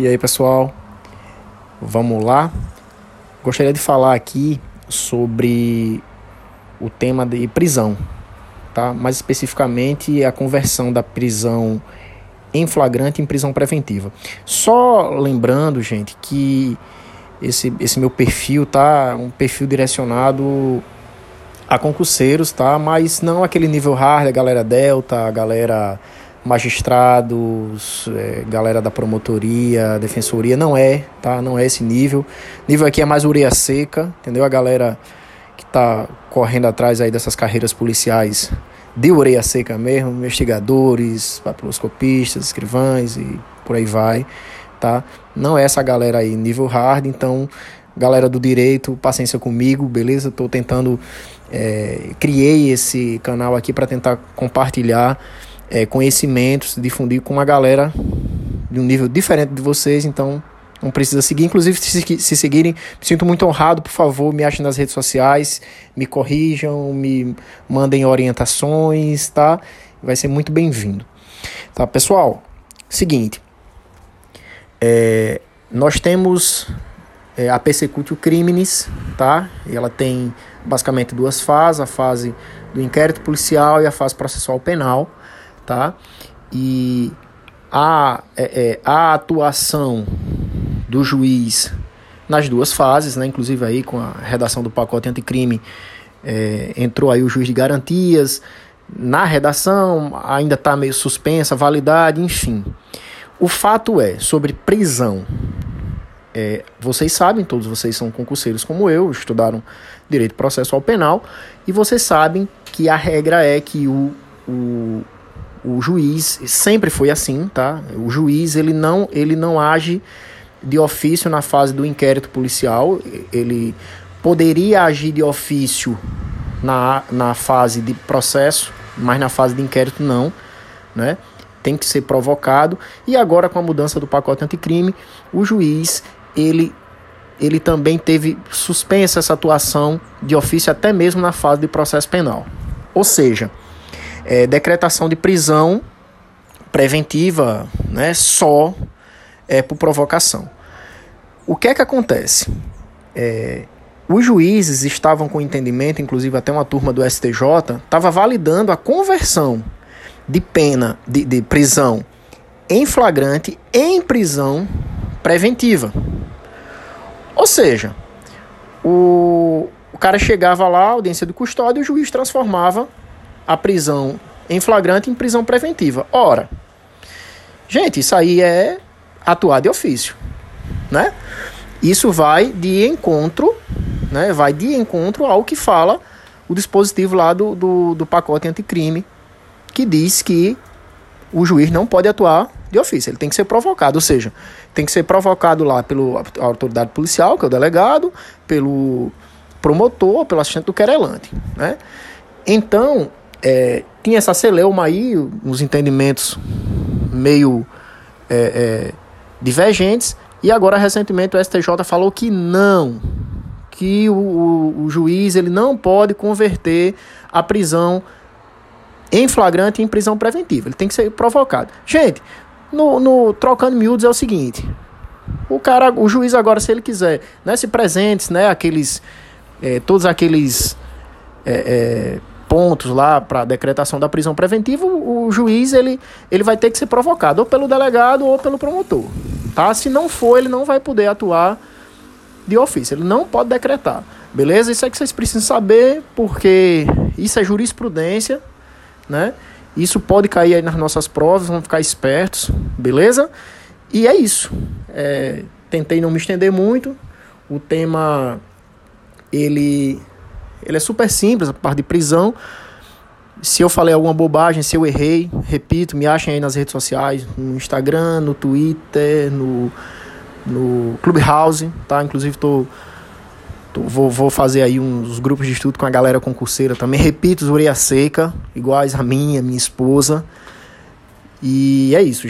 E aí, pessoal? Vamos lá? Gostaria de falar aqui sobre o tema de prisão, tá? Mais especificamente a conversão da prisão em flagrante em prisão preventiva. Só lembrando, gente, que esse, esse meu perfil tá um perfil direcionado a concurseiros, tá? Mas não aquele nível hard, a galera delta, a galera magistrados, é, galera da promotoria, defensoria, não é, tá? Não é esse nível. Nível aqui é mais ureia seca, entendeu? A galera que tá correndo atrás aí dessas carreiras policiais de ureia seca mesmo, investigadores, papiloscopistas, escrivães e por aí vai, tá? Não é essa galera aí nível hard, então galera do direito, paciência comigo, beleza? Tô tentando é, criei esse canal aqui para tentar compartilhar é, conhecimentos, difundir com uma galera de um nível diferente de vocês, então não precisa seguir. Inclusive, se, se seguirem, me sinto muito honrado, por favor, me achem nas redes sociais, me corrijam, me mandem orientações, tá? Vai ser muito bem-vindo. Tá, pessoal? Seguinte, é, nós temos é, a Persecutio Criminis, tá? E ela tem basicamente duas fases, a fase do inquérito policial e a fase processual penal tá? E a, é, é, a atuação do juiz nas duas fases, né? Inclusive aí com a redação do pacote anticrime é, entrou aí o juiz de garantias. Na redação ainda está meio suspensa, validade, enfim. O fato é, sobre prisão, é, vocês sabem, todos vocês são concurseiros como eu, estudaram direito processual penal, e vocês sabem que a regra é que o, o, o juiz sempre foi assim, tá? O juiz ele não ele não age de ofício na fase do inquérito policial, ele poderia agir de ofício na, na fase de processo, mas na fase de inquérito não, né? Tem que ser provocado. E agora com a mudança do pacote anticrime, o juiz ele ele também teve suspensa essa atuação de ofício até mesmo na fase de processo penal. Ou seja, é, decretação de prisão preventiva né, só é, por provocação. O que é que acontece? É, os juízes estavam com entendimento, inclusive até uma turma do STJ, estava validando a conversão de pena de, de prisão em flagrante em prisão preventiva. Ou seja, o, o cara chegava lá, audiência de custódia, e o juiz transformava a prisão em flagrante em prisão preventiva. Ora, gente, isso aí é atuar de ofício, né? Isso vai de encontro, né? Vai de encontro ao que fala o dispositivo lá do, do, do pacote anticrime, que diz que o juiz não pode atuar de ofício, ele tem que ser provocado, ou seja, tem que ser provocado lá pela autoridade policial, que é o delegado, pelo promotor, pelo assistente do querelante, né? Então, é, tinha essa celeuma aí, uns entendimentos meio é, é, divergentes, e agora recentemente o STJ falou que não, que o, o, o, juiz ele não pode converter a prisão em flagrante em prisão preventiva, ele tem que ser provocado. Gente, no, no trocando miúdos é o seguinte, o cara, o juiz agora se ele quiser, né, se presentes, né, aqueles, é, todos aqueles é, é, pontos lá para decretação da prisão preventiva, o, o, juiz ele, ele vai ter que ser provocado ou pelo delegado ou pelo promotor. Tá? Se não for, ele não vai poder atuar de ofício, ele não pode decretar. Beleza? Isso é que vocês precisam saber, porque isso é jurisprudência, né? Isso pode cair aí nas nossas provas, vamos ficar espertos, beleza? E é isso. É, tentei não me estender muito. O tema ele ele é super simples, a parte de prisão. Se eu falei alguma bobagem, se eu errei, repito, me achem aí nas redes sociais, no Instagram, no Twitter, no, no Clubhouse, tá? Inclusive tô, tô, vou, vou fazer aí uns grupos de estudo com a galera concurseira também. Repito, orelha seca, iguais a minha, minha esposa. E é isso, gente.